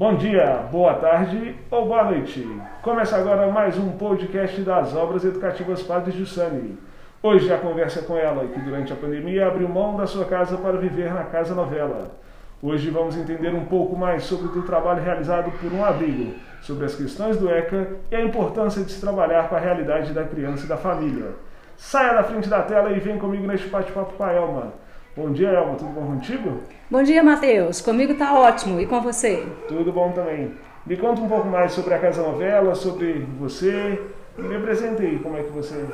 Bom dia, boa tarde ou boa noite. Começa agora mais um podcast das obras educativas Padre Jussani. Hoje a conversa com ela, que durante a pandemia abriu mão da sua casa para viver na Casa Novela. Hoje vamos entender um pouco mais sobre o trabalho realizado por um abrigo, sobre as questões do ECA e a importância de se trabalhar com a realidade da criança e da família. Saia da frente da tela e vem comigo neste bate-papo com a Elma. Bom dia, Elma. Tudo bom contigo? Bom dia, Matheus. Comigo tá ótimo. E com você? Tudo bom também. Me conta um pouco mais sobre a Casa Novela, sobre você. Me apresente aí como é que você.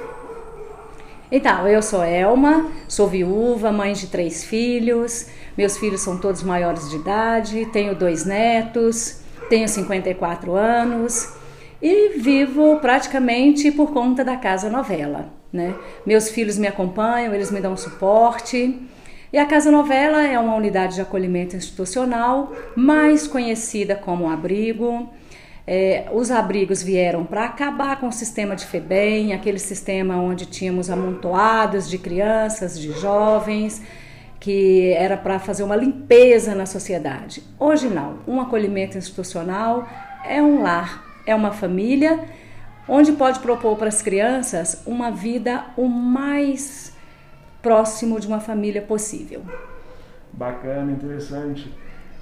Então, eu sou Elma, sou viúva, mãe de três filhos. Meus filhos são todos maiores de idade, tenho dois netos, tenho 54 anos e vivo praticamente por conta da Casa Novela. Né? Meus filhos me acompanham, eles me dão suporte. E a Casa Novela é uma unidade de acolhimento institucional, mais conhecida como abrigo. É, os abrigos vieram para acabar com o sistema de FEBEM, aquele sistema onde tínhamos amontoados de crianças, de jovens, que era para fazer uma limpeza na sociedade. Hoje não. Um acolhimento institucional é um lar, é uma família onde pode propor para as crianças uma vida o mais próximo de uma família possível. Bacana, interessante.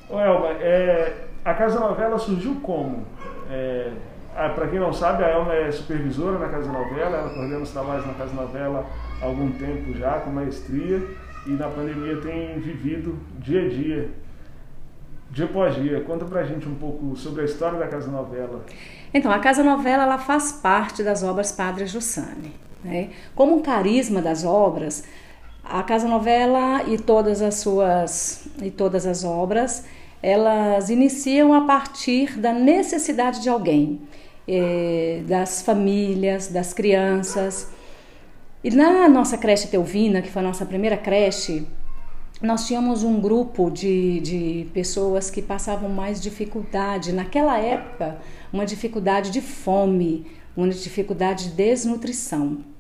Ô Elma, é, a Casa Novela surgiu como? É, Para quem não sabe, a Elma é supervisora na Casa Novela, ela coordena os trabalhos na Casa Novela há algum tempo já, com maestria, e na pandemia tem vivido dia a dia, dia após dia. Conta pra gente um pouco sobre a história da Casa Novela. Então, a Casa Novela ela faz parte das obras Padre Jussane. Né? Como um carisma das obras, a Casa Novela e todas as suas e todas as obras, elas iniciam a partir da necessidade de alguém, eh, das famílias, das crianças. E na nossa creche Teuvina, que foi a nossa primeira creche, nós tínhamos um grupo de, de pessoas que passavam mais dificuldade. Naquela época, uma dificuldade de fome, uma dificuldade de desnutrição.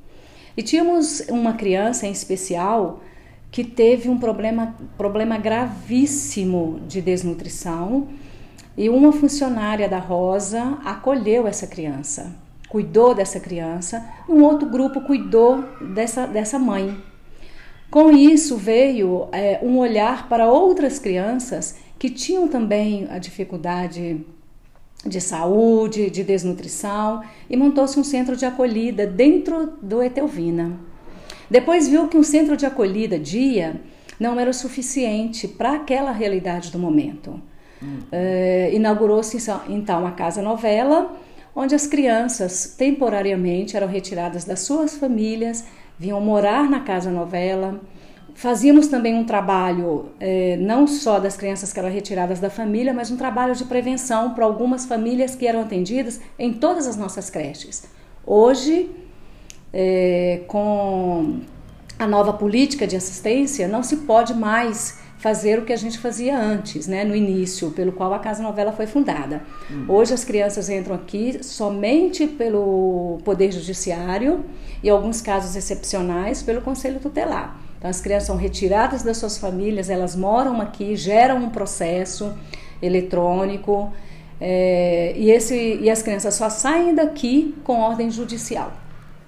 E tínhamos uma criança em especial que teve um problema, problema gravíssimo de desnutrição e uma funcionária da Rosa acolheu essa criança, cuidou dessa criança, um outro grupo cuidou dessa, dessa mãe. Com isso veio é, um olhar para outras crianças que tinham também a dificuldade de saúde, de desnutrição e montou-se um centro de acolhida dentro do Etelvina. Depois viu que um centro de acolhida dia não era o suficiente para aquela realidade do momento. Hum. É, Inaugurou-se então a Casa Novela, onde as crianças temporariamente eram retiradas das suas famílias, vinham morar na Casa Novela Fazíamos também um trabalho é, não só das crianças que eram retiradas da família, mas um trabalho de prevenção para algumas famílias que eram atendidas em todas as nossas creches. Hoje, é, com a nova política de assistência, não se pode mais fazer o que a gente fazia antes, né, no início, pelo qual a Casa Novela foi fundada. Uhum. Hoje as crianças entram aqui somente pelo Poder Judiciário e, alguns casos excepcionais, pelo Conselho Tutelar. Então, as crianças são retiradas das suas famílias, elas moram aqui, geram um processo eletrônico é, e, esse, e as crianças só saem daqui com ordem judicial.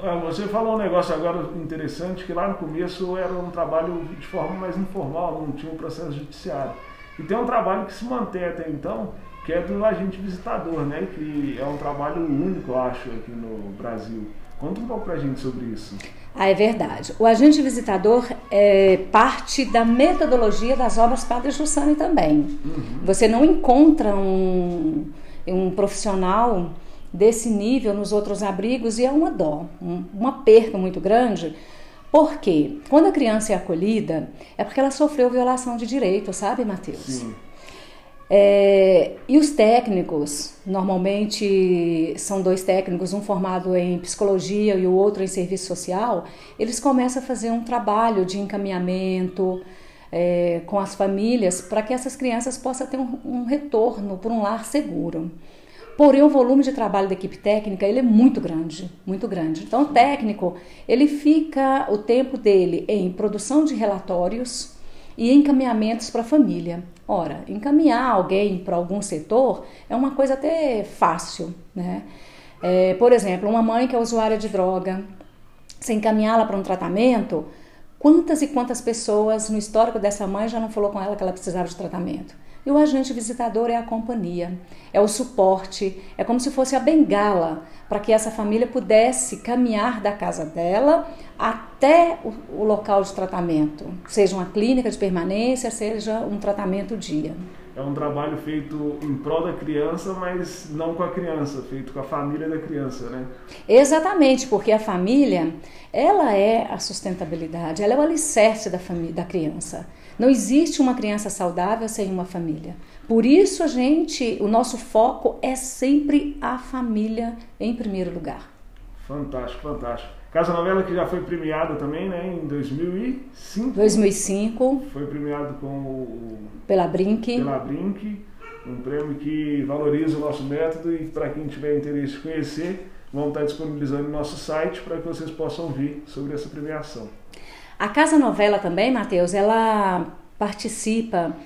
Ah, você falou um negócio agora interessante, que lá no começo era um trabalho de forma mais informal, não tinha um processo judiciário. E tem um trabalho que se mantém até então, que é do agente visitador, né? que é um trabalho único, eu acho, aqui no Brasil. Conta um pouco pra gente sobre isso. Ah, é verdade. O agente visitador é parte da metodologia das obras Padre Jussani também. Uhum. Você não encontra um, um profissional desse nível nos outros abrigos e é uma dó, um, uma perca muito grande. Porque quando a criança é acolhida, é porque ela sofreu violação de direito, sabe, Matheus? Sim. É, e os técnicos, normalmente são dois técnicos, um formado em psicologia e o outro em serviço social, eles começam a fazer um trabalho de encaminhamento é, com as famílias para que essas crianças possam ter um, um retorno por um lar seguro. Porém, o volume de trabalho da equipe técnica ele é muito grande, muito grande. Então, o técnico ele fica o tempo dele em produção de relatórios e encaminhamentos para a família. Ora, encaminhar alguém para algum setor é uma coisa até fácil, né? É, por exemplo, uma mãe que é usuária de droga, se encaminhá-la para um tratamento, quantas e quantas pessoas no histórico dessa mãe já não falou com ela que ela precisava de tratamento? E o agente visitador é a companhia, é o suporte, é como se fosse a bengala para que essa família pudesse caminhar da casa dela até o, o, local de tratamento, seja uma clínica de permanência, seja um tratamento dia. É um trabalho feito em prol da criança, mas não com a criança, feito com a família da criança, né? Exatamente, porque a família, ela é a sustentabilidade, ela é o alicerce da, família, da criança. Não existe uma criança saudável sem uma família. Por isso a gente, o nosso foco é sempre a família em primeiro lugar. Fantástico, fantástico. Casa Novela que já foi premiada também, né, em 2005. 2005. Foi premiado com o pela Brink. Pela Brink, um prêmio que valoriza o nosso método e para quem tiver interesse em conhecer, vamos estar disponibilizando no nosso site para que vocês possam ouvir sobre essa premiação. A Casa Novela também, Matheus, ela participa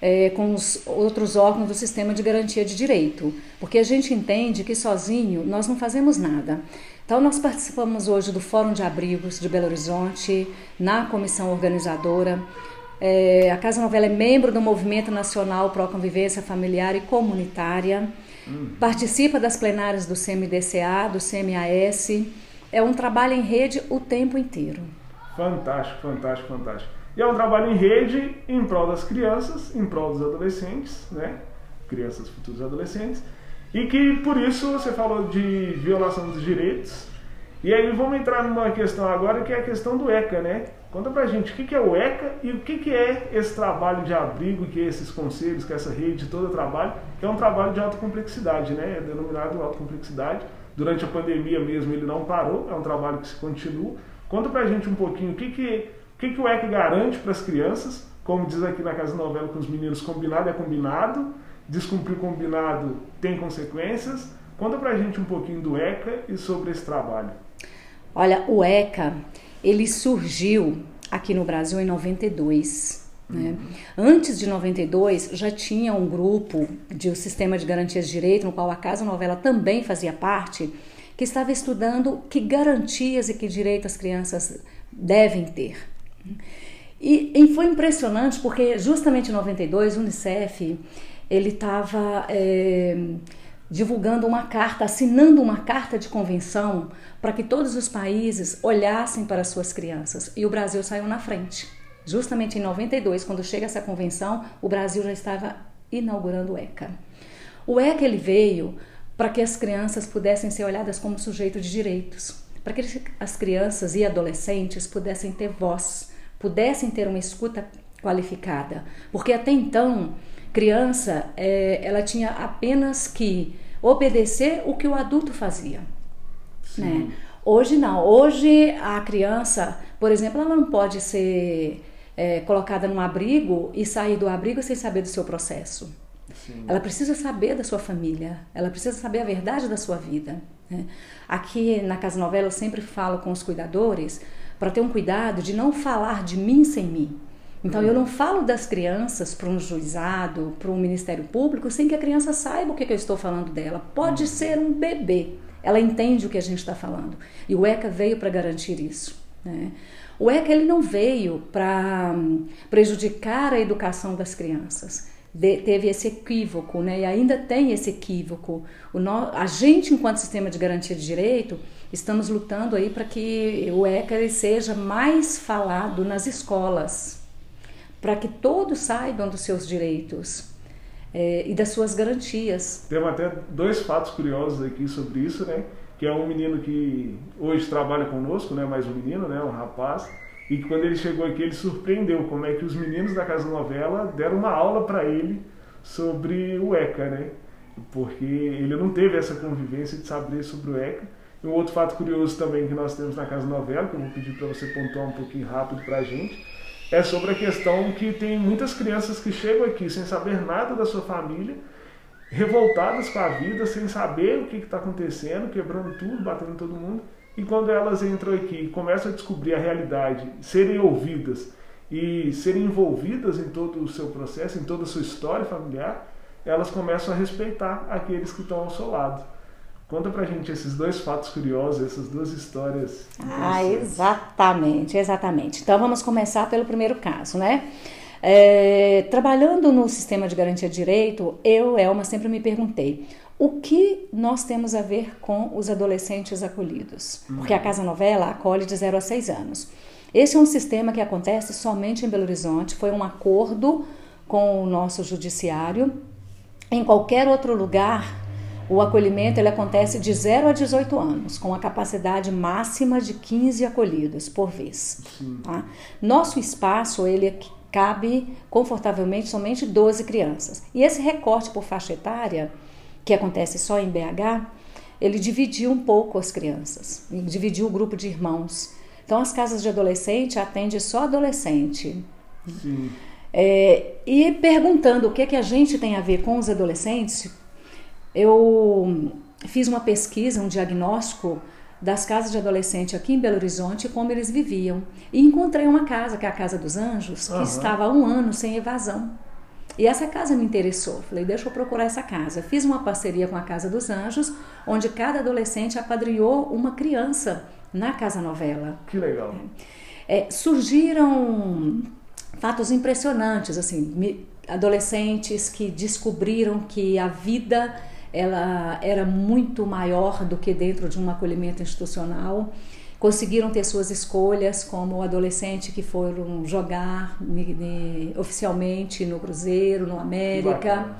é, com os outros órgãos do sistema de garantia de direito, porque a gente entende que sozinho nós não fazemos nada. Então, nós participamos hoje do Fórum de Abrigos de Belo Horizonte, na comissão organizadora. É, a Casa Novela é membro do Movimento Nacional Pro Convivência Familiar e Comunitária, uhum. participa das plenárias do CMDCA, do CMAS. É um trabalho em rede o tempo inteiro. Fantástico, fantástico, fantástico. E é um trabalho em rede em prol das crianças, em prol dos adolescentes, né? Crianças, futuros adolescentes. E que por isso você falou de violação dos direitos. E aí vamos entrar numa questão agora que é a questão do ECA, né? Conta pra gente o que é o ECA e o que é esse trabalho de abrigo, que é esses conselhos, que é essa rede toda trabalho, que é um trabalho de alta complexidade, né? É denominado alta complexidade. Durante a pandemia mesmo ele não parou, é um trabalho que se continua. Conta pra gente um pouquinho o que, que, o, que, que o ECA garante para as crianças, como diz aqui na Casa Novela com os meninos, combinado é combinado, descumprir combinado tem consequências. Conta pra gente um pouquinho do ECA e sobre esse trabalho. Olha, o ECA, ele surgiu aqui no Brasil em 92. Né? Uhum. Antes de 92, já tinha um grupo de um Sistema de Garantias de Direito, no qual a Casa Novela também fazia parte, que estava estudando que garantias e que direitos as crianças devem ter. E, e foi impressionante porque justamente em 92 o Unicef ele estava é, divulgando uma carta, assinando uma carta de convenção para que todos os países olhassem para suas crianças e o Brasil saiu na frente. Justamente em 92, quando chega essa convenção, o Brasil já estava inaugurando o ECA. O ECA ele veio para que as crianças pudessem ser olhadas como sujeito de direitos, para que as crianças e adolescentes pudessem ter voz, pudessem ter uma escuta qualificada, porque até então criança é, ela tinha apenas que obedecer o que o adulto fazia, né? Hoje não, hoje a criança, por exemplo, ela não pode ser é, colocada num abrigo e sair do abrigo sem saber do seu processo. Sim. Ela precisa saber da sua família, ela precisa saber a verdade da sua vida. Né? Aqui na Casa Novela eu sempre falo com os cuidadores para ter um cuidado de não falar de mim sem mim. Então eu não falo das crianças para um juizado, para um Ministério Público, sem que a criança saiba o que, que eu estou falando dela. Pode uhum. ser um bebê, ela entende o que a gente está falando. E o ECA veio para garantir isso. Né? O ECA ele não veio para hum, prejudicar a educação das crianças de, teve esse equívoco, né? e ainda tem esse equívoco. O no, a gente, enquanto sistema de garantia de direito, estamos lutando aí para que o ECA seja mais falado nas escolas, para que todos saibam dos seus direitos é, e das suas garantias. Temos até dois fatos curiosos aqui sobre isso, né? Que é um menino que hoje trabalha conosco, né? Mais um menino, né? Um rapaz e quando ele chegou aqui ele surpreendeu como é que os meninos da Casa Novela deram uma aula para ele sobre o ECA, né? Porque ele não teve essa convivência de saber sobre o ECA. E um outro fato curioso também que nós temos na Casa Novela, que eu vou pedir para você pontuar um pouquinho rápido para a gente, é sobre a questão que tem muitas crianças que chegam aqui sem saber nada da sua família, revoltadas com a vida, sem saber o que está acontecendo, quebrando tudo, batendo todo mundo, e quando elas entram aqui e começam a descobrir a realidade, serem ouvidas e serem envolvidas em todo o seu processo, em toda a sua história familiar, elas começam a respeitar aqueles que estão ao seu lado. Conta pra gente esses dois fatos curiosos, essas duas histórias. Ah, exatamente, exatamente. Então vamos começar pelo primeiro caso, né? É, trabalhando no sistema de garantia de direito, eu, Elma, sempre me perguntei o que nós temos a ver com os adolescentes acolhidos? Porque a Casa Novela acolhe de 0 a 6 anos. Esse é um sistema que acontece somente em Belo Horizonte, foi um acordo com o nosso judiciário. Em qualquer outro lugar, o acolhimento ele acontece de 0 a 18 anos, com a capacidade máxima de 15 acolhidos por vez. Tá? Nosso espaço ele cabe confortavelmente somente 12 crianças. E esse recorte por faixa etária que acontece só em BH, ele dividiu um pouco as crianças, dividiu o grupo de irmãos. Então, as casas de adolescente atendem só adolescente. Sim. É, e perguntando o que, é que a gente tem a ver com os adolescentes, eu fiz uma pesquisa, um diagnóstico das casas de adolescente aqui em Belo Horizonte, como eles viviam. E encontrei uma casa, que é a Casa dos Anjos, que uhum. estava há um ano sem evasão. E essa casa me interessou. Falei, deixa eu procurar essa casa. Fiz uma parceria com a Casa dos Anjos, onde cada adolescente apadrinhou uma criança na Casa Novela. Que legal. É, surgiram fatos impressionantes, assim, adolescentes que descobriram que a vida ela era muito maior do que dentro de um acolhimento institucional conseguiram ter suas escolhas, como o adolescente que foram jogar oficialmente no Cruzeiro, no América.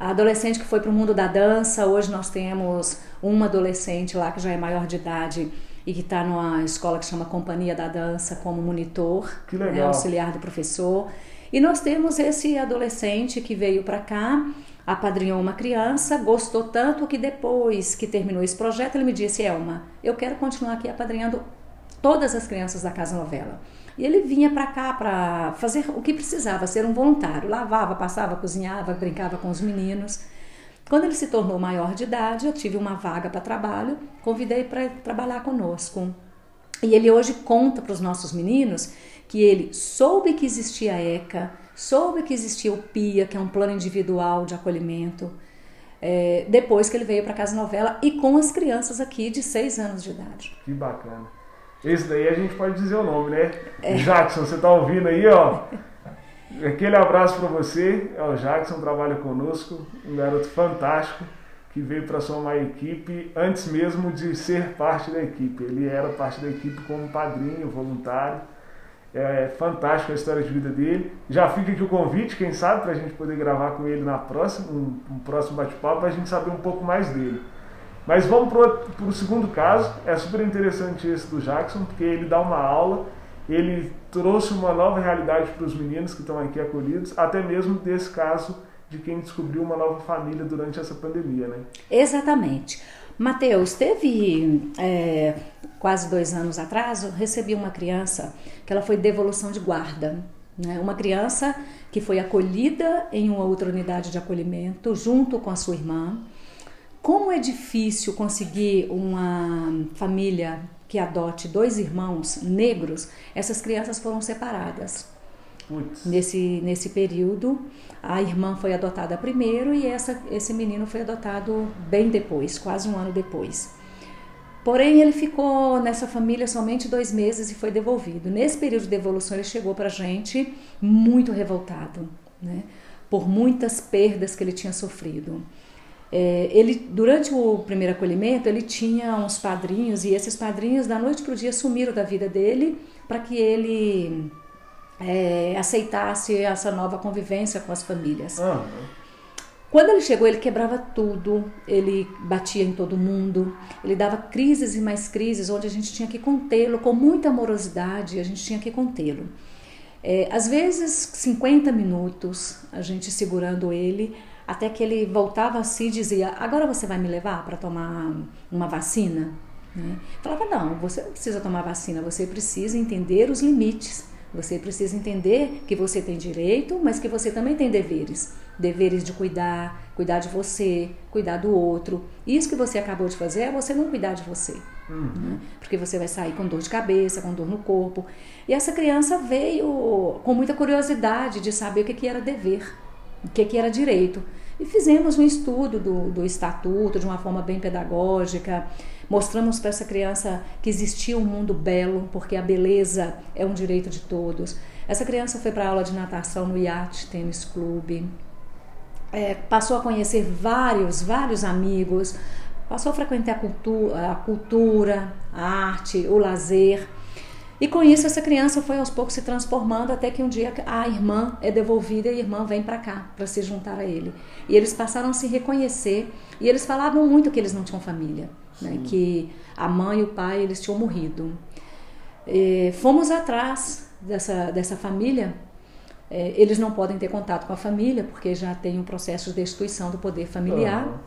A adolescente que foi para o mundo da dança, hoje nós temos uma adolescente lá que já é maior de idade e que está numa escola que chama Companhia da Dança como monitor, né, auxiliar do professor. E nós temos esse adolescente que veio para cá apadrinhou uma criança, gostou tanto que depois que terminou esse projeto, ele me disse: Elma, eu quero continuar aqui apadrinhando todas as crianças da Casa Novela. E ele vinha para cá para fazer o que precisava, ser um voluntário. Lavava, passava, cozinhava, brincava com os meninos. Quando ele se tornou maior de idade, eu tive uma vaga para trabalho, convidei para trabalhar conosco. E ele hoje conta para os nossos meninos que ele soube que existia a ECA, soube que existia o PIA, que é um plano individual de acolhimento, é, depois que ele veio para Casa Novela e com as crianças aqui de 6 anos de idade. Que bacana. Esse daí a gente pode dizer o nome, né? É. Jackson, você está ouvindo aí, ó? Aquele abraço para você. É o Jackson, trabalha conosco, um garoto fantástico que veio para somar a equipe antes mesmo de ser parte da equipe. Ele era parte da equipe como padrinho, voluntário é fantástico a história de vida dele. Já fica aqui o convite, quem sabe, para a gente poder gravar com ele na próxima, um, um próximo bate-papo, para a gente saber um pouco mais dele. Mas vamos para o segundo caso. É super interessante esse do Jackson, porque ele dá uma aula, ele trouxe uma nova realidade para os meninos que estão aqui acolhidos, até mesmo desse caso de quem descobriu uma nova família durante essa pandemia, né? Exatamente. Mateus, teve é, quase dois anos atrás, eu recebi uma criança que ela foi devolução de guarda. Né? Uma criança que foi acolhida em uma outra unidade de acolhimento junto com a sua irmã. Como é difícil conseguir uma família que adote dois irmãos negros, essas crianças foram separadas. Nesse, nesse período, a irmã foi adotada primeiro e essa, esse menino foi adotado bem depois, quase um ano depois. Porém, ele ficou nessa família somente dois meses e foi devolvido. Nesse período de devolução, ele chegou para a gente muito revoltado, né? por muitas perdas que ele tinha sofrido. É, ele, durante o primeiro acolhimento, ele tinha uns padrinhos e esses padrinhos, da noite para o dia, sumiram da vida dele para que ele é, aceitasse essa nova convivência com as famílias. Uhum. Quando ele chegou, ele quebrava tudo, ele batia em todo mundo, ele dava crises e mais crises, onde a gente tinha que contê-lo com muita amorosidade, a gente tinha que contê-lo. É, às vezes, 50 minutos, a gente segurando ele, até que ele voltava assim e dizia: Agora você vai me levar para tomar uma vacina? Né? Falava: Não, você não precisa tomar vacina, você precisa entender os limites. Você precisa entender que você tem direito, mas que você também tem deveres. Deveres de cuidar, cuidar de você, cuidar do outro. Isso que você acabou de fazer é você não cuidar de você. Uhum. Né? Porque você vai sair com dor de cabeça, com dor no corpo. E essa criança veio com muita curiosidade de saber o que, que era dever, o que, que era direito. E fizemos um estudo do, do estatuto de uma forma bem pedagógica. Mostramos para essa criança que existia um mundo belo, porque a beleza é um direito de todos. Essa criança foi para aula de natação no Yacht Tênis Clube. É, passou a conhecer vários, vários amigos, passou a frequentar a a, cultura, a arte, o lazer. E com isso essa criança foi aos poucos se transformando até que um dia a irmã é devolvida e a irmã vem para cá para se juntar a ele. E eles passaram a se reconhecer e eles falavam muito que eles não tinham família, né? que a mãe e o pai eles tinham morrido. E fomos atrás dessa, dessa família. É, eles não podem ter contato com a família porque já tem um processo de destituição do poder familiar. Uhum.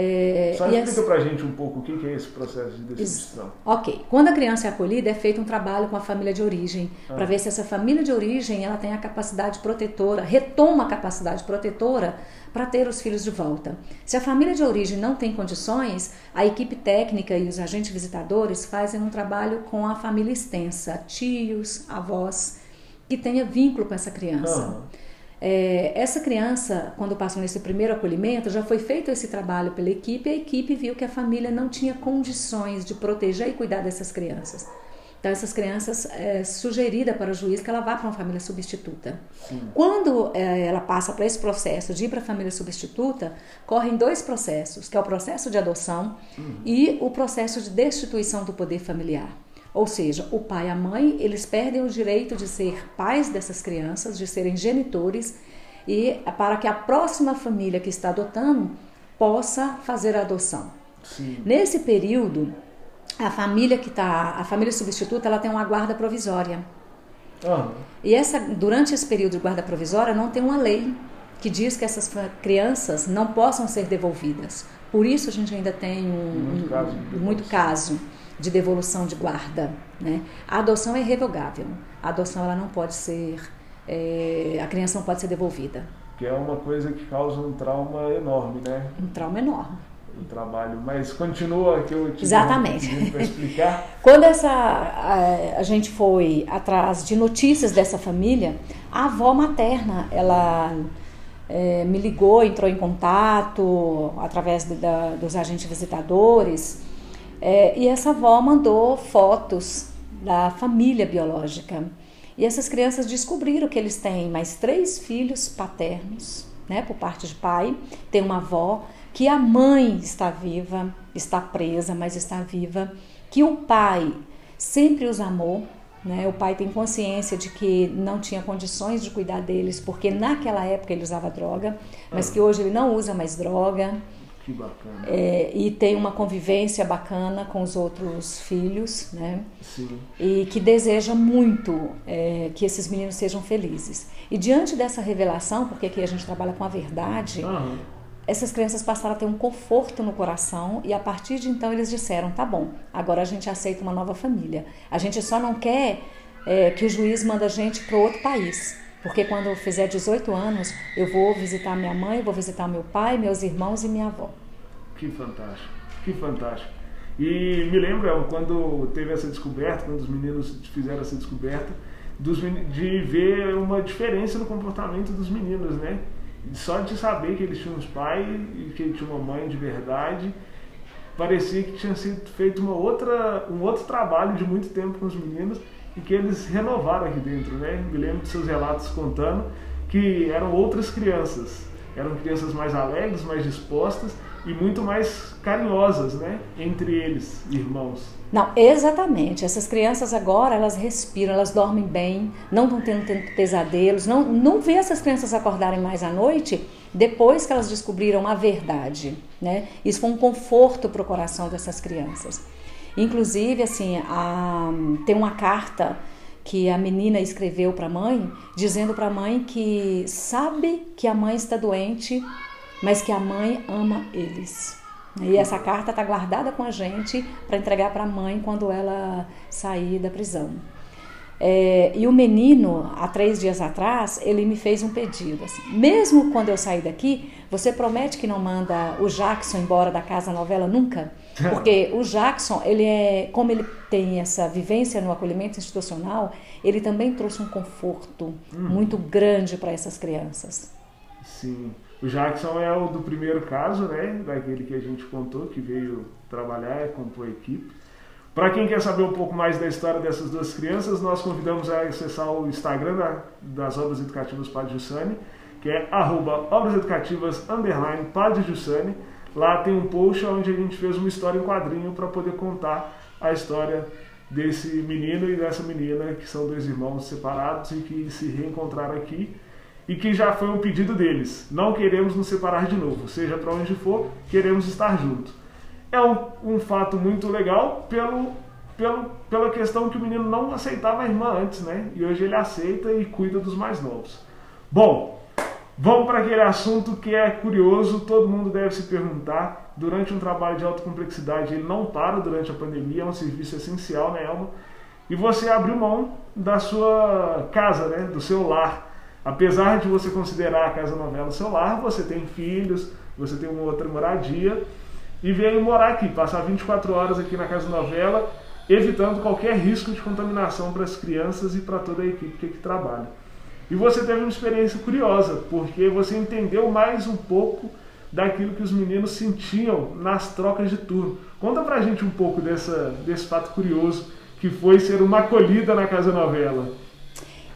É, Só explica as... pra gente um pouco o que é esse processo de destituição. Ok. Quando a criança é acolhida, é feito um trabalho com a família de origem, ah. para ver se essa família de origem ela tem a capacidade protetora, retoma a capacidade protetora para ter os filhos de volta. Se a família de origem não tem condições, a equipe técnica e os agentes visitadores fazem um trabalho com a família extensa, tios, avós, que tenha vínculo com essa criança. Ah. É, essa criança, quando passou nesse primeiro acolhimento, já foi feito esse trabalho pela equipe e a equipe viu que a família não tinha condições de proteger e cuidar dessas crianças. Então, essas crianças, é sugerida para o juiz que ela vá para uma família substituta. Sim. Quando é, ela passa para esse processo de ir para a família substituta, correm dois processos, que é o processo de adoção uhum. e o processo de destituição do poder familiar. Ou seja, o pai e a mãe, eles perdem o direito de ser pais dessas crianças, de serem genitores, e para que a próxima família que está adotando possa fazer a adoção. Sim. Nesse período, a família que está, a família substituta, ela tem uma guarda provisória. Uhum. E essa, durante esse período de guarda provisória, não tem uma lei que diz que essas crianças não possam ser devolvidas. Por isso a gente ainda tem um, muito, um, caso, muito caso de devolução de guarda. Né? A adoção é irrevogável. A adoção ela não pode ser, é, a criança não pode ser devolvida. Que é uma coisa que causa um trauma enorme, né? Um trauma enorme. O trabalho, mas continua que eu te Exatamente. para explicar. Quando essa a, a, gente foi atrás de notícias dessa família, a avó materna, ela é, me ligou, entrou em contato através da, dos agentes visitadores é, e essa avó mandou fotos da família biológica. E essas crianças descobriram que eles têm mais três filhos paternos, né, por parte de pai, tem uma avó, que a mãe está viva, está presa, mas está viva, que o pai sempre os amou, né? O pai tem consciência de que não tinha condições de cuidar deles, porque naquela época ele usava droga, mas que hoje ele não usa mais droga. Que bacana. É, e tem uma convivência bacana com os outros filhos, né? Sim. E que deseja muito é, que esses meninos sejam felizes. E diante dessa revelação, porque aqui a gente trabalha com a verdade, uhum. essas crianças passaram a ter um conforto no coração e a partir de então eles disseram: tá bom, agora a gente aceita uma nova família. A gente só não quer é, que o juiz manda a gente para outro país. Porque quando eu fizer 18 anos, eu vou visitar minha mãe, vou visitar meu pai, meus irmãos e minha avó. Que fantástico, que fantástico. E me lembro quando teve essa descoberta, quando os meninos fizeram essa descoberta, dos, de ver uma diferença no comportamento dos meninos, né? Só de saber que eles tinham uns pais e que eles tinham uma mãe de verdade, parecia que tinha sido feito uma outra, um outro trabalho de muito tempo com os meninos e que eles renovaram aqui dentro, né? Me lembro de seus relatos contando que eram outras crianças, eram crianças mais alegres, mais dispostas e muito mais carinhosas, né? Entre eles, irmãos. Não, exatamente. Essas crianças agora, elas respiram, elas dormem bem, não estão tendo, tendo pesadelos, não, não vê essas crianças acordarem mais à noite depois que elas descobriram a verdade, né? Isso foi um conforto para o coração dessas crianças. Inclusive, assim, a, tem uma carta que a menina escreveu para a mãe, dizendo para a mãe que sabe que a mãe está doente, mas que a mãe ama eles. E essa carta está guardada com a gente para entregar para a mãe quando ela sair da prisão. É, e o menino, há três dias atrás, ele me fez um pedido. Assim, Mesmo quando eu sair daqui, você promete que não manda o Jackson embora da casa novela nunca? Porque o Jackson, ele é, como ele tem essa vivência no acolhimento institucional, ele também trouxe um conforto hum. muito grande para essas crianças. Sim. O Jackson é o do primeiro caso, né? Daquele que a gente contou, que veio trabalhar, compor a equipe. Para quem quer saber um pouco mais da história dessas duas crianças, nós convidamos a acessar o Instagram da, das Obras Educativas Padre Jussani, que é arroba Obras Educativas underline Padre Jussani. Lá tem um post onde a gente fez uma história em quadrinho para poder contar a história desse menino e dessa menina, que são dois irmãos separados e que se reencontraram aqui e que já foi um pedido deles. Não queremos nos separar de novo, seja para onde for, queremos estar juntos é um, um fato muito legal pelo, pelo, pela questão que o menino não aceitava a irmã antes, né? E hoje ele aceita e cuida dos mais novos. Bom, vamos para aquele assunto que é curioso, todo mundo deve se perguntar. Durante um trabalho de alta complexidade, ele não para durante a pandemia, é um serviço essencial, né, Elma? E você abriu mão da sua casa, né? Do seu lar. Apesar de você considerar a casa novela seu lar, você tem filhos, você tem uma outra moradia e veio morar aqui, passar 24 horas aqui na Casa Novela, evitando qualquer risco de contaminação para as crianças e para toda a equipe que aqui trabalha. E você teve uma experiência curiosa, porque você entendeu mais um pouco daquilo que os meninos sentiam nas trocas de turno. Conta pra gente um pouco dessa, desse fato curioso que foi ser uma acolhida na Casa Novela.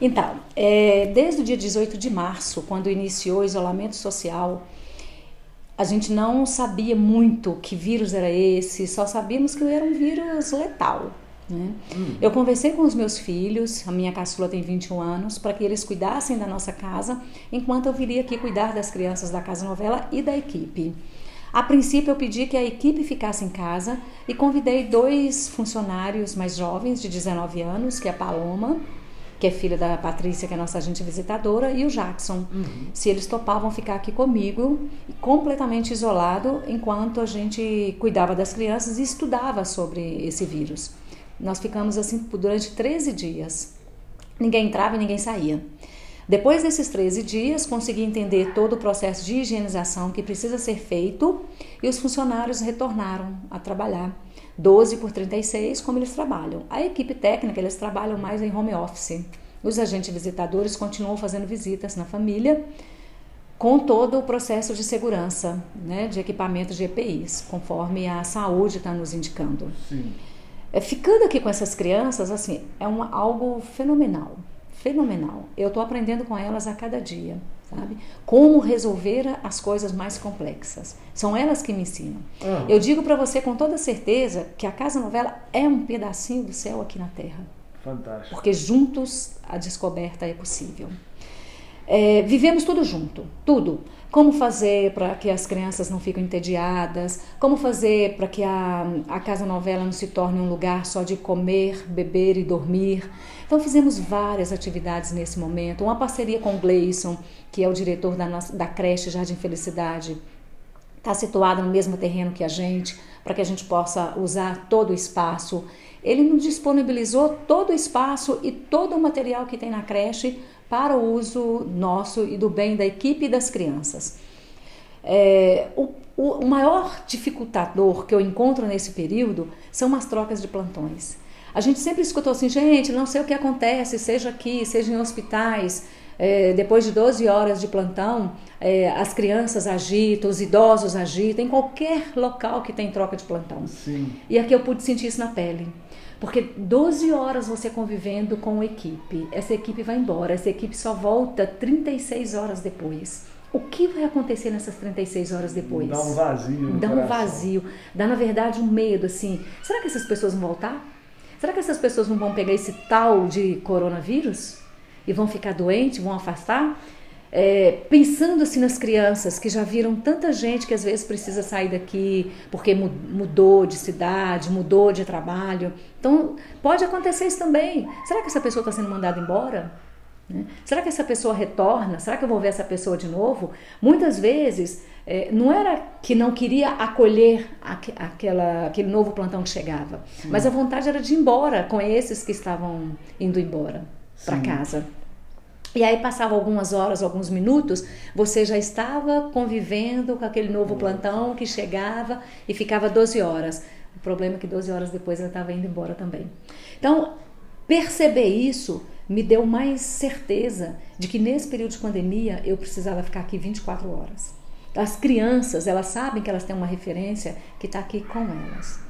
Então, é, desde o dia 18 de março, quando iniciou o isolamento social, a gente não sabia muito que vírus era esse, só sabíamos que era um vírus letal. Né? Hum. Eu conversei com os meus filhos, a minha caçula tem 21 anos, para que eles cuidassem da nossa casa, enquanto eu viria aqui cuidar das crianças da Casa Novela e da equipe. A princípio, eu pedi que a equipe ficasse em casa e convidei dois funcionários mais jovens, de 19 anos, que é a Paloma que é filha da Patrícia, que é nossa agente visitadora, e o Jackson. Uhum. Se eles topavam ficar aqui comigo, completamente isolado, enquanto a gente cuidava das crianças e estudava sobre esse vírus. Nós ficamos assim durante 13 dias. Ninguém entrava e ninguém saía. Depois desses 13 dias, consegui entender todo o processo de higienização que precisa ser feito e os funcionários retornaram a trabalhar. 12 por 36, como eles trabalham. A equipe técnica, eles trabalham mais em home office. Os agentes visitadores continuam fazendo visitas na família, com todo o processo de segurança, né, de equipamentos de EPIs, conforme a saúde está nos indicando. Sim. É, ficando aqui com essas crianças, assim, é uma, algo fenomenal, fenomenal. Eu estou aprendendo com elas a cada dia sabe? Como resolver as coisas mais complexas. São elas que me ensinam. Uhum. Eu digo para você com toda certeza que a Casa Novela é um pedacinho do céu aqui na Terra. Fantástico. Porque juntos a descoberta é possível. É, vivemos tudo junto, tudo. Como fazer para que as crianças não fiquem entediadas, como fazer para que a, a Casa Novela não se torne um lugar só de comer, beber e dormir. Então fizemos várias atividades nesse momento, uma parceria com o Gleison, que é o diretor da, nossa, da creche Jardim Felicidade, está situado no mesmo terreno que a gente, para que a gente possa usar todo o espaço. Ele nos disponibilizou todo o espaço e todo o material que tem na creche para o uso nosso e do bem da equipe e das crianças. É, o, o, maior dificultador que eu encontro nesse período são as trocas de plantões. A gente sempre escutou assim, gente, não sei o que acontece, seja aqui, seja em hospitais, é, depois de 12 horas de plantão, é, as crianças agitam, os idosos agitam, em qualquer local que tem troca de plantão. Sim. E aqui eu pude sentir isso na pele. Porque 12 horas você convivendo com a equipe, essa equipe vai embora, essa equipe só volta 36 horas depois. O que vai acontecer nessas 36 horas depois? Dá um vazio. Dá um vazio. Dá, na verdade, um medo, assim. Será que essas pessoas vão voltar? Será que essas pessoas não vão pegar esse tal de coronavírus? E vão ficar doentes, vão afastar? É, pensando assim nas crianças que já viram tanta gente que às vezes precisa sair daqui porque mudou de cidade, mudou de trabalho. Então, pode acontecer isso também. Será que essa pessoa está sendo mandada embora? Né? Será que essa pessoa retorna? Será que eu vou ver essa pessoa de novo? Muitas vezes é, não era que não queria acolher aqu aquela, aquele novo plantão que chegava, Sim. mas a vontade era de ir embora com esses que estavam indo embora para casa. E aí passava algumas horas, alguns minutos, você já estava convivendo com aquele novo plantão que chegava e ficava 12 horas. O problema é que 12 horas depois ela estava indo embora também. Então, perceber isso me deu mais certeza de que nesse período de pandemia eu precisava ficar aqui 24 horas. As crianças, elas sabem que elas têm uma referência que está aqui com elas.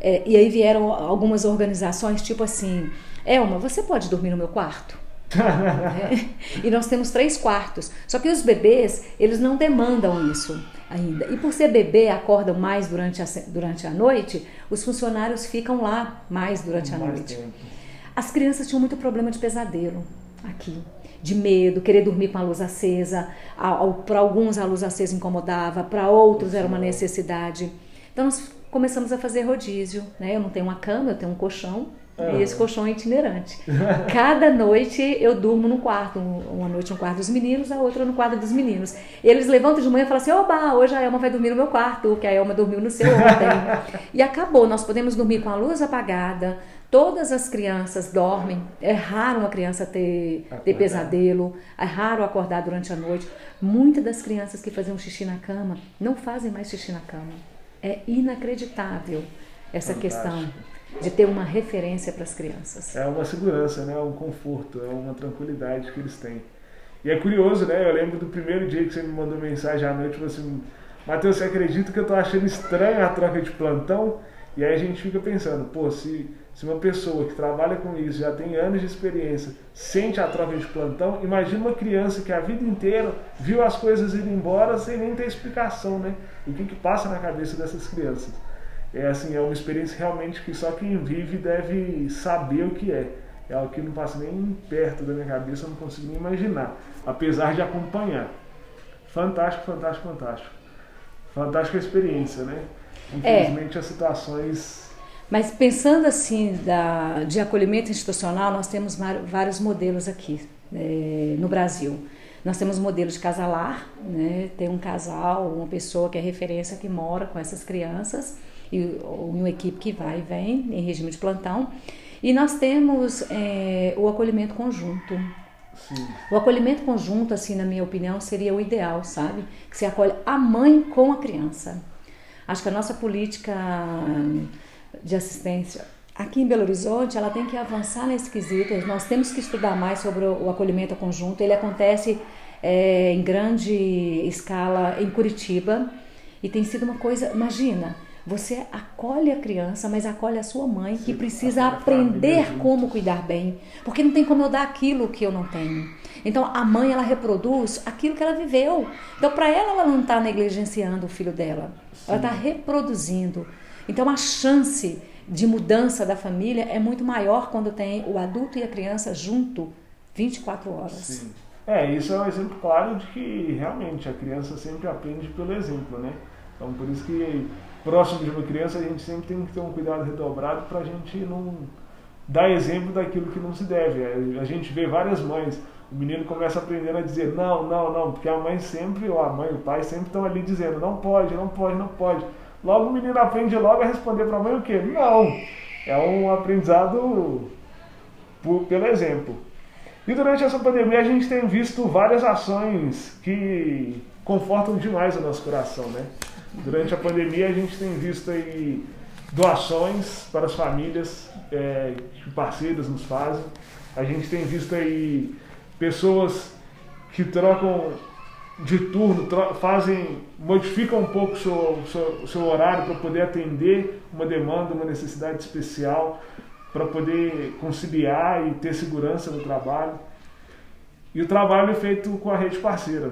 É, e aí vieram algumas organizações, tipo assim: Elma, você pode dormir no meu quarto? É. E nós temos três quartos. Só que os bebês, eles não demandam isso ainda. E por ser bebê, acordam mais durante a, durante a noite, os funcionários ficam lá mais durante a mais noite. Tempo. As crianças tinham muito problema de pesadelo aqui, de medo, querer dormir com a luz acesa. Para alguns a luz acesa incomodava, para outros era uma necessidade. Então nós começamos a fazer rodízio. Né? Eu não tenho uma cama, eu tenho um colchão. E esse colchão é itinerante. Cada noite eu durmo no quarto. Uma noite no quarto dos meninos, a outra no quarto dos meninos. Eles levantam de manhã e falam assim: Oba, hoje a Elma vai dormir no meu quarto, que a Elma dormiu no seu ontem. e acabou. Nós podemos dormir com a luz apagada, Todas as crianças dormem. É raro uma criança ter, ter pesadelo, é raro acordar durante a noite. Muitas das crianças que faziam xixi na cama não fazem mais xixi na cama. É inacreditável essa Fantástico. questão de ter uma referência para as crianças. É uma segurança, né? um conforto, é uma tranquilidade que eles têm. E é curioso, né? Eu lembro do primeiro dia que você me mandou mensagem à noite, você assim, Matheus, você acredita que eu estou achando estranha a troca de plantão? E aí a gente fica pensando, pô, se se uma pessoa que trabalha com isso, já tem anos de experiência, sente a troca de plantão, imagina uma criança que a vida inteira viu as coisas ir embora sem nem ter explicação, né? E o que, que passa na cabeça dessas crianças? É assim, é uma experiência realmente que só quem vive deve saber o que é. É algo que não passa nem perto da minha cabeça, eu não consigo nem imaginar, apesar de acompanhar. Fantástico, fantástico, fantástico. Fantástica experiência, né? Infelizmente é. as situações mas pensando assim da, de acolhimento institucional, nós temos vários modelos aqui é, no Brasil. Nós temos modelo de casalar, né? tem um casal, uma pessoa que é referência que mora com essas crianças e uma equipe que vai e vem em regime de plantão. E nós temos é, o acolhimento conjunto. Sim. O acolhimento conjunto, assim, na minha opinião, seria o ideal, sabe? Que se acolhe a mãe com a criança. Acho que a nossa política de assistência aqui em Belo Horizonte, ela tem que avançar nesse quesito. Nós temos que estudar mais sobre o acolhimento conjunto. Ele acontece é, em grande escala em Curitiba e tem sido uma coisa. Imagina, você acolhe a criança, mas acolhe a sua mãe que precisa aprender como cuidar bem, porque não tem como eu dar aquilo que eu não tenho. Então a mãe ela reproduz aquilo que ela viveu. Então para ela ela não está negligenciando o filho dela, Sim. ela está reproduzindo. Então a chance de mudança da família é muito maior quando tem o adulto e a criança junto 24 horas. Sim. É, isso é um exemplo claro de que realmente a criança sempre aprende pelo exemplo, né? Então por isso que próximo de uma criança a gente sempre tem que ter um cuidado redobrado para a gente não dar exemplo daquilo que não se deve. É, a gente vê várias mães, o menino começa aprendendo a dizer não, não, não, porque a mãe sempre, ou a mãe, o pai sempre estão ali dizendo não pode, não pode, não pode. Logo o menino aprende logo a responder para a mãe o quê? Não. É um aprendizado por, pelo exemplo. E durante essa pandemia a gente tem visto várias ações que confortam demais o nosso coração, né? Durante a pandemia a gente tem visto aí doações para as famílias é, que parceiras nos fazem. A gente tem visto aí pessoas que trocam de turno fazem, modificam um pouco o seu, seu, seu horário para poder atender uma demanda, uma necessidade especial, para poder conciliar e ter segurança no trabalho. E o trabalho é feito com a rede parceira.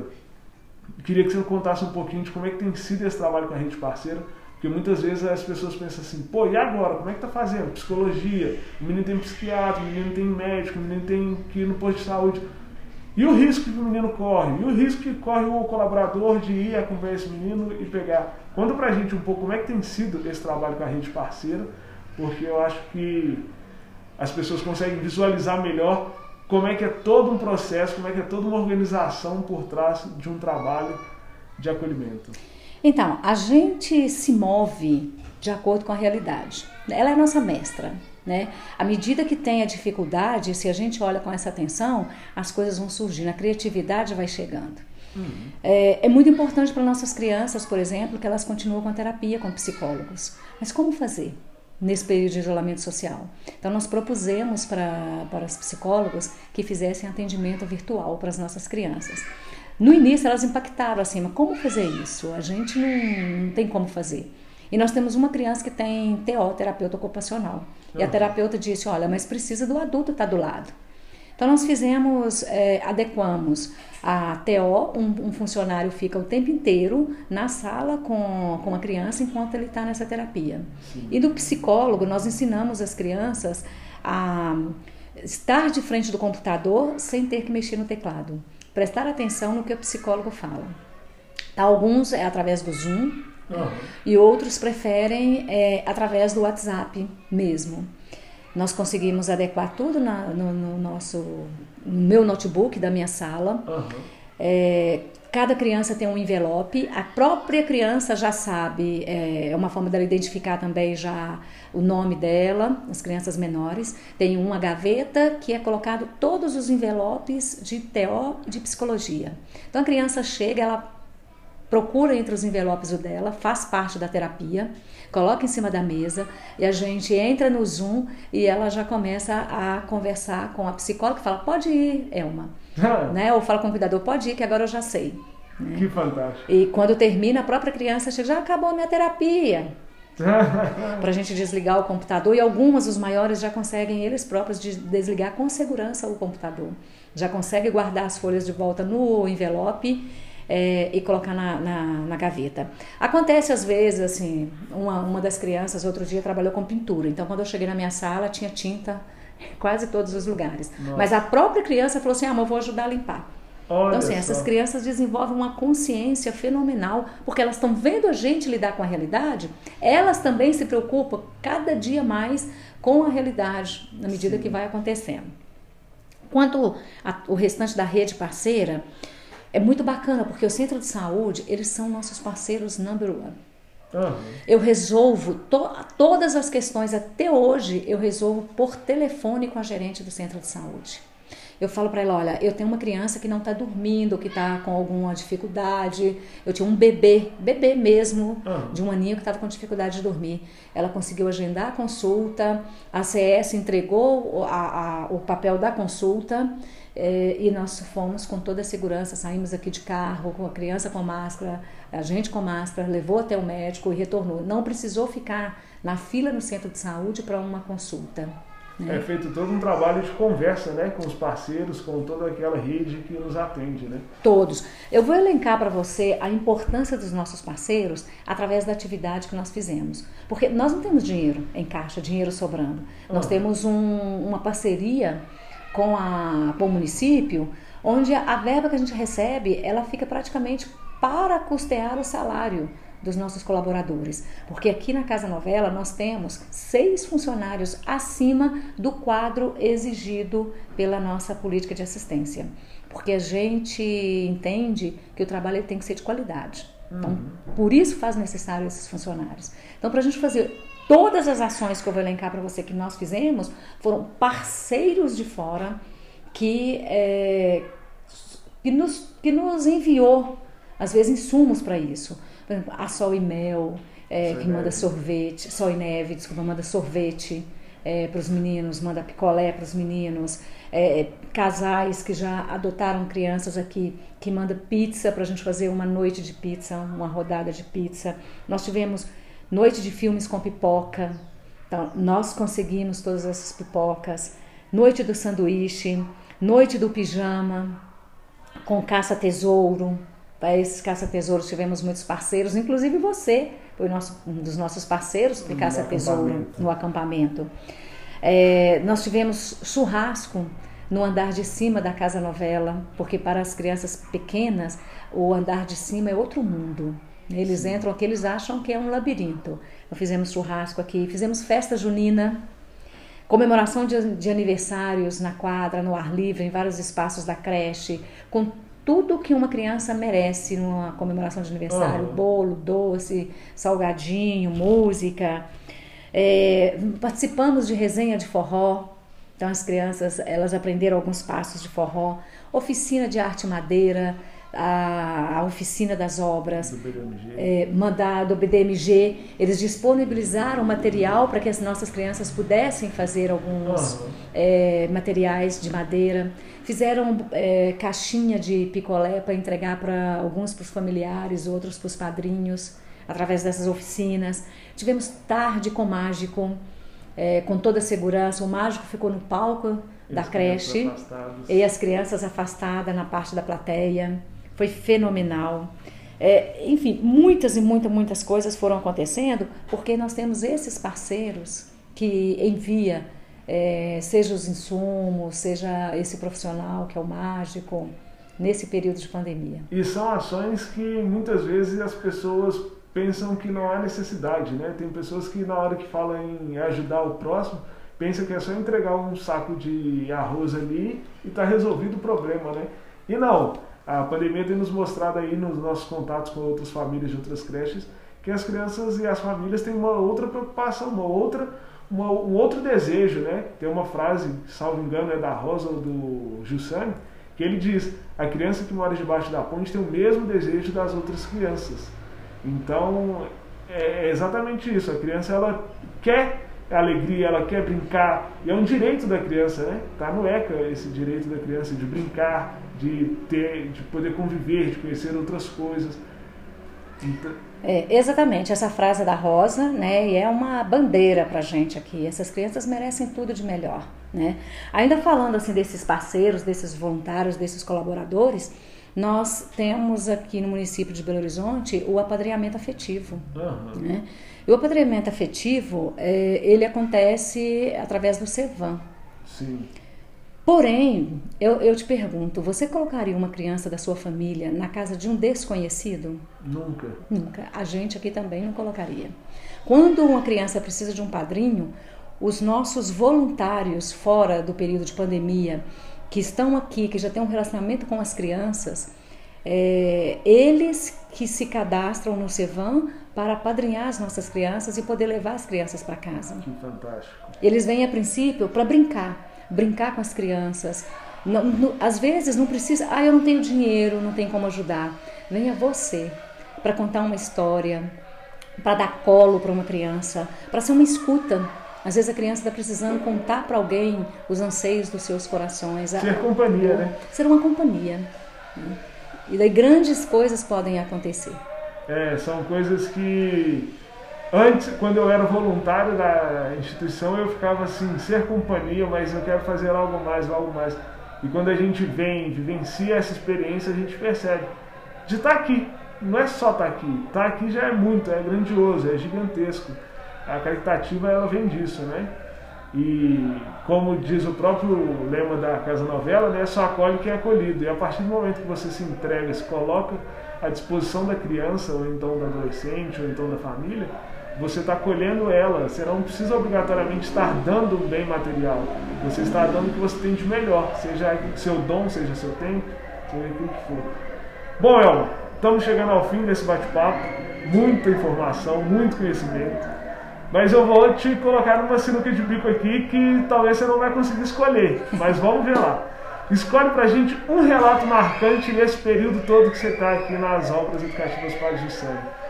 Queria que você contasse um pouquinho de como é que tem sido esse trabalho com a rede parceira, porque muitas vezes as pessoas pensam assim, pô, e agora? Como é que tá fazendo? Psicologia, o menino tem psiquiatra, o menino tem médico, o menino tem que ir no posto de saúde e o risco que o menino corre? E o risco que corre o colaborador de ir acompanhar esse menino e pegar? Conta pra gente um pouco como é que tem sido esse trabalho com a rede parceira, porque eu acho que as pessoas conseguem visualizar melhor como é que é todo um processo, como é que é toda uma organização por trás de um trabalho de acolhimento. Então, a gente se move de acordo com a realidade. Ela é nossa mestra. Né? À medida que tem a dificuldade, se a gente olha com essa atenção, as coisas vão surgindo, a criatividade vai chegando. Uhum. É, é, muito importante para nossas crianças, por exemplo, que elas continuem com a terapia com psicólogos. Mas como fazer nesse período de isolamento social? Então, nós propusemos para, para os psicólogos que fizessem atendimento virtual para as nossas crianças. No início, elas impactaram assim, mas como fazer isso? A gente não, não tem como fazer. E nós temos uma criança que tem TO, terapeuta ocupacional. E a terapeuta disse: olha, mas precisa do adulto estar tá do lado. Então nós fizemos, é, adequamos a TO, um, um, funcionário fica o tempo inteiro na sala com, com a criança enquanto ele está nessa terapia. Sim. E do psicólogo, nós ensinamos as crianças a estar de frente do computador sem ter que mexer no teclado. Prestar atenção no que o psicólogo fala. Alguns é através do Zoom, Uhum. E outros preferem é, através do WhatsApp mesmo. Nós conseguimos adequar tudo na, no, no, nosso, no meu notebook da minha sala. Uhum. É, cada criança tem um envelope, a própria criança já sabe, é, é uma forma dela identificar também já o nome dela, as crianças menores. Tem uma gaveta que é colocado todos os envelopes de TO de psicologia. Então a criança chega, ela procura entre os envelopes o dela, faz parte da terapia, coloca em cima da mesa e a gente entra no Zoom e ela já começa a conversar com a psicóloga e fala: pode ir, Elma. né? Ou fala com o cuidador: pode ir, que agora eu já sei. Né? Que fantástico. E quando termina, a própria criança chega: já acabou a minha terapia. para a gente desligar o computador e algumas, os maiores, já conseguem eles próprios de desligar com segurança o computador. Já consegue guardar as folhas de volta no envelope é, e colocar na, na, na, gaveta. Acontece às vezes, assim, uma, uma das crianças outro dia trabalhou com pintura, então quando eu cheguei na minha sala tinha tinta em quase todos os lugares. Nossa. Mas a própria criança falou assim: ah, mas eu vou ajudar a limpar. Olha então, assim, só. essas crianças desenvolvem uma consciência fenomenal, porque elas estão vendo a gente lidar com a realidade, elas também se preocupam cada dia mais com a realidade, na medida Sim. que vai acontecendo. Quanto ao restante da rede parceira, é muito bacana, porque o centro de saúde, eles são nossos parceiros number one. Uhum. Eu resolvo to todas as questões, até hoje, eu resolvo por telefone com a gerente do centro de saúde. Eu falo para ela: olha, eu tenho uma criança que não está dormindo, que está com alguma dificuldade. Eu tinha um bebê, bebê mesmo, uhum. de um aninho que estava com dificuldade de dormir. Ela conseguiu agendar a consulta, a CS entregou a, a, o papel da consulta é, e nós fomos com toda a segurança, saímos aqui de carro, com a criança com máscara, a gente com máscara, levou até o médico e retornou. Não precisou ficar na fila no centro de saúde para uma consulta. Né? É feito todo um trabalho de conversa né, com os parceiros, com toda aquela rede que nos atende. Né? Todos. Eu vou elencar para você a importância dos nossos parceiros através da atividade que nós fizemos. Porque nós não temos dinheiro em caixa, dinheiro sobrando. Nós ah. temos um, uma parceria com, a, com o município, onde a, a verba que a gente recebe, ela fica praticamente para custear o salário dos nossos colaboradores, porque aqui na Casa Novela nós temos seis funcionários acima do quadro exigido pela nossa política de assistência, porque a gente entende que o trabalho tem que ser de qualidade. Então, uhum. por isso faz necessário esses funcionários. Então, para a gente fazer Todas as ações que eu vou elencar para você que nós fizemos foram parceiros de fora que, é, que, nos, que nos enviou, às vezes, insumos para isso. Por exemplo, a Sol e Mel, é, que manda sorvete, Sol e Neve, desculpa, manda sorvete é, para os meninos, manda picolé para os meninos. É, casais que já adotaram crianças aqui, que manda pizza para a gente fazer uma noite de pizza, uma rodada de pizza. Nós tivemos noite de filmes com pipoca. Então, nós conseguimos todas essas pipocas. Noite do sanduíche, noite do pijama, com caça-tesouro. Para esses caça-tesouros tivemos muitos parceiros, inclusive você foi nosso, um dos nossos parceiros de caça-tesouro no acampamento. É, nós tivemos churrasco no andar de cima da Casa Novela, porque para as crianças pequenas o andar de cima é outro mundo. Eles entram aqui, eles acham que é um labirinto. Nós fizemos churrasco aqui, fizemos festa junina comemoração de, de aniversários na quadra, no ar livre, em vários espaços da creche, com tudo que uma criança merece numa comemoração de aniversário: uhum. bolo, doce, salgadinho, música. É, participamos de resenha de forró, então as crianças elas aprenderam alguns passos de forró, oficina de arte madeira, a, a oficina das obras, do BDMG. É, mandar do BDMG, eles disponibilizaram material para que as nossas crianças pudessem fazer alguns uhum. é, materiais de madeira, fizeram é, caixinha de picolé para entregar para alguns para os familiares, outros para os padrinhos, através dessas oficinas. Tivemos tarde com mágico, é, com toda a segurança. O mágico ficou no palco da creche e as crianças afastadas na parte da plateia foi fenomenal. É, enfim, muitas e muitas, muitas coisas foram acontecendo porque nós temos esses parceiros que envia, é, seja os insumos, seja esse profissional que é o mágico, nesse período de pandemia. E são ações que muitas vezes as pessoas pensam que não há necessidade, né? Tem pessoas que na hora que falam em ajudar o próximo, pensam que é só entregar um saco de arroz ali e está resolvido o problema, né? E não, a pandemia tem nos mostrado aí nos nossos contatos com outras famílias de outras creches que as crianças e as famílias têm uma outra preocupação, uma outra, uma, um outro desejo, né? Tem uma frase, salvo engano, é da Rosa ou do Jussani, que ele diz: a criança que mora debaixo da ponte tem o mesmo desejo das outras crianças. Então é exatamente isso. A criança ela quer alegria, ela quer brincar e é um direito da criança, né? Tá no ECA esse direito da criança de brincar, de ter, de poder conviver, de conhecer outras coisas. Então... É, exatamente, essa frase da Rosa, né, e é uma bandeira pra gente aqui. Essas crianças merecem tudo de melhor, né? Ainda falando assim desses parceiros, desses voluntários, desses colaboradores, nós temos aqui no município de Belo Horizonte o apadrinhamento afetivo, uhum. né? E o apadrinhamento afetivo, é, ele acontece através do CEVAM. Sim. Porém, eu, eu te pergunto, você colocaria uma criança da sua família na casa de um desconhecido? Nunca. Nunca. A gente aqui também não colocaria. Quando uma criança precisa de um padrinho, os nossos voluntários fora do período de pandemia, que estão aqui, que já têm um relacionamento com as crianças, é, eles que se cadastram no CEVAM para apadrinhar as nossas crianças e poder levar as crianças para casa. Que fantástico. Eles vêm a princípio para brincar brincar com as crianças. Não, não, às vezes não precisa, ah, eu não tenho dinheiro, não tem como ajudar. Venha você para contar uma história, para dar colo para uma criança, para ser uma escuta. Às vezes a criança está precisando contar para alguém os anseios dos seus corações. Ser companhia, né? Ser uma companhia. Né? E daí grandes coisas podem acontecer. É, são coisas que Antes, quando eu era voluntário da instituição, eu ficava assim, ser companhia, mas eu quero fazer algo mais, algo mais. E quando a gente vem, vivencia essa experiência, a gente percebe de estar tá aqui. Não é só estar tá aqui. Estar tá aqui já é muito, é grandioso, é gigantesco. A caritativa ela vem disso, né? E como diz o próprio lema da Casa Novela, né, só acolhe quem é acolhido. E a partir do momento que você se entrega, se coloca à disposição da criança, ou então do adolescente, ou então da família, você está colhendo ela. Você não precisa obrigatoriamente estar dando um bem material. Você está dando o que você tem de melhor, seja seu dom, seja seu tempo, seja aquilo que for. Bom, Elma, estamos chegando ao fim desse bate-papo. Muita informação, muito conhecimento. Mas eu vou te colocar numa sinuca de bico aqui que talvez você não vai conseguir escolher. Mas vamos ver lá. Escolhe pra gente um relato marcante nesse período todo que você está aqui nas obras educativas de Sangue.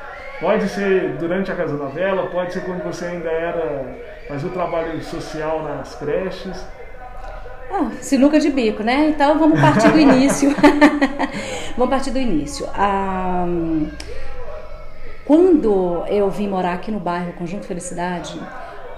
Pode ser durante a casa novela, pode ser quando você ainda era fazia o trabalho social nas creches. Ah, sinuca de bico, né? Então vamos partir do início. vamos partir do início. Ah, quando eu vim morar aqui no bairro Conjunto Felicidade,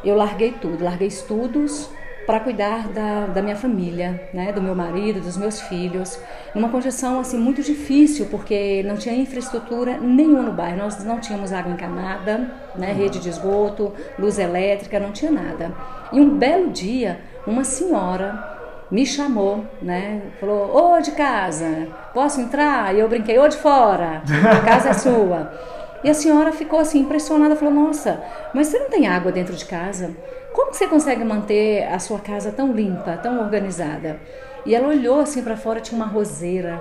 eu larguei tudo, larguei estudos, para cuidar da, da minha família, né, do meu marido, dos meus filhos, numa condição assim muito difícil porque não tinha infraestrutura nenhuma no bairro, nós não tínhamos água encanada, né, rede de esgoto, luz elétrica, não tinha nada. E um belo dia, uma senhora me chamou, né? Falou: "Ô de casa, posso entrar?" E eu brinquei: "Ô de fora, a casa é sua." E a senhora ficou assim impressionada, falou: "Nossa, mas você não tem água dentro de casa?" Como você consegue manter a sua casa tão limpa, tão organizada? E ela olhou assim para fora, tinha uma roseira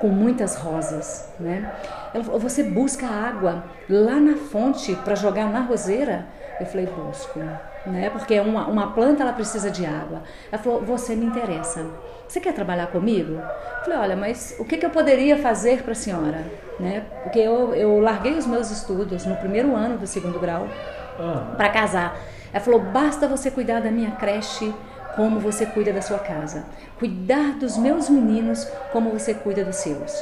com muitas rosas, né? Ela falou, você busca água lá na fonte para jogar na roseira? Eu falei, busco, né? Porque uma, uma planta ela precisa de água. Ela falou, você me interessa. Você quer trabalhar comigo? Eu falei, olha, mas o que, que eu poderia fazer para a senhora? Né? Porque eu, eu larguei os meus estudos no primeiro ano do segundo grau ah. para casar. Ela falou, basta você cuidar da minha creche como você cuida da sua casa. Cuidar dos meus meninos como você cuida dos seus.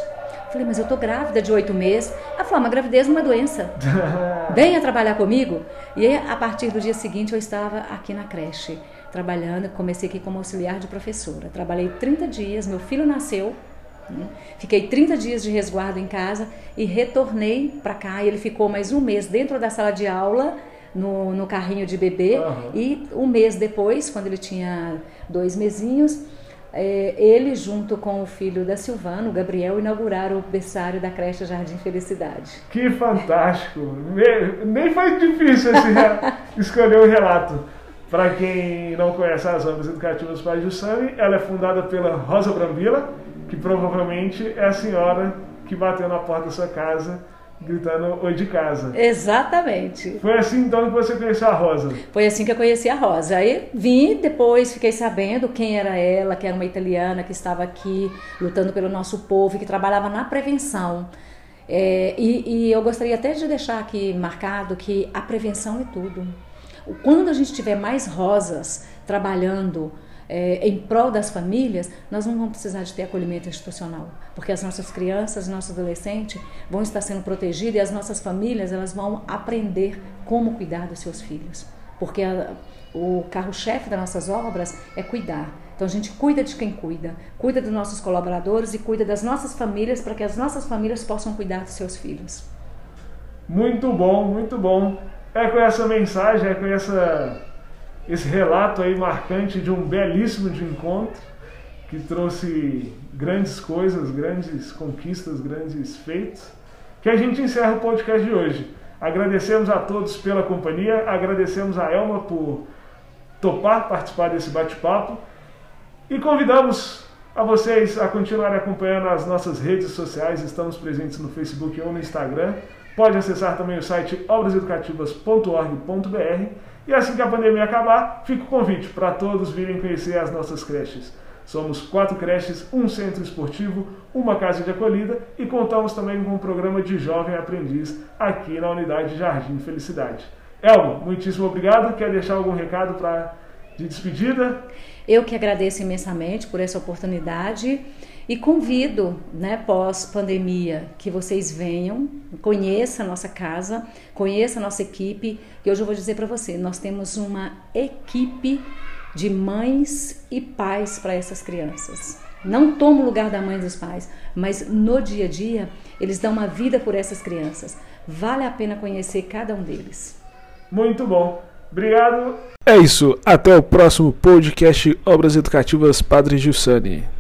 Falei, mas eu tô grávida de oito meses. Ela falou, ah, uma gravidez não é doença. Venha trabalhar comigo. E aí, a partir do dia seguinte, eu estava aqui na creche, trabalhando. Comecei aqui como auxiliar de professora. Trabalhei 30 dias, meu filho nasceu. Né? Fiquei 30 dias de resguardo em casa e retornei para cá. E ele ficou mais um mês dentro da sala de aula no, no carrinho de bebê. Uhum. E um mês depois, quando ele tinha dois mesinhos, é, ele, junto com o filho da Silvana, o Gabriel, inauguraram o berçário da creche Jardim Felicidade. Que fantástico! Nem foi difícil esse, escolher o relato. Para quem não conhece as obras educativas Pais do Sami, ela é fundada pela Rosa Brambila, que provavelmente é a senhora que bateu na porta da sua casa gritando oi de casa. Exatamente. Foi assim então que você conheceu a Rosa? Foi assim que eu conheci a Rosa. Aí vim, depois fiquei sabendo quem era ela, que era uma italiana que estava aqui lutando pelo nosso povo, que trabalhava na prevenção. É, e, e eu gostaria até de deixar aqui marcado que a prevenção é tudo. Quando a gente tiver mais rosas trabalhando é, em prol das famílias, nós não vamos precisar de ter acolhimento institucional, porque as nossas crianças, nossos adolescentes vão estar sendo protegidos e as nossas famílias elas vão aprender como cuidar dos seus filhos, porque a, o carro-chefe das nossas obras é cuidar. Então a gente cuida de quem cuida, cuida dos nossos colaboradores e cuida das nossas famílias para que as nossas famílias possam cuidar dos seus filhos. Muito bom, muito bom. É com essa mensagem, é com essa esse relato aí marcante de um belíssimo de encontro que trouxe grandes coisas, grandes conquistas, grandes feitos, que a gente encerra o podcast de hoje. Agradecemos a todos pela companhia, agradecemos a Elma por topar participar desse bate-papo e convidamos a vocês a continuarem acompanhando as nossas redes sociais, estamos presentes no Facebook ou no Instagram. Pode acessar também o site obraseducativas.org.br e assim que a pandemia acabar, fica o convite para todos virem conhecer as nossas creches. Somos quatro creches, um centro esportivo, uma casa de acolhida e contamos também com um programa de jovem aprendiz aqui na unidade Jardim Felicidade. Elmo, muitíssimo obrigado. Quer deixar algum recado para de despedida? Eu que agradeço imensamente por essa oportunidade e convido, né, pós-pandemia, que vocês venham, conheçam a nossa casa, conheçam a nossa equipe. E hoje eu vou dizer para você, nós temos uma equipe de mães e pais para essas crianças. Não toma o lugar da mãe e dos pais, mas no dia a dia eles dão uma vida por essas crianças. Vale a pena conhecer cada um deles. Muito bom. Obrigado. É isso. Até o próximo podcast Obras Educativas Padre Giussani.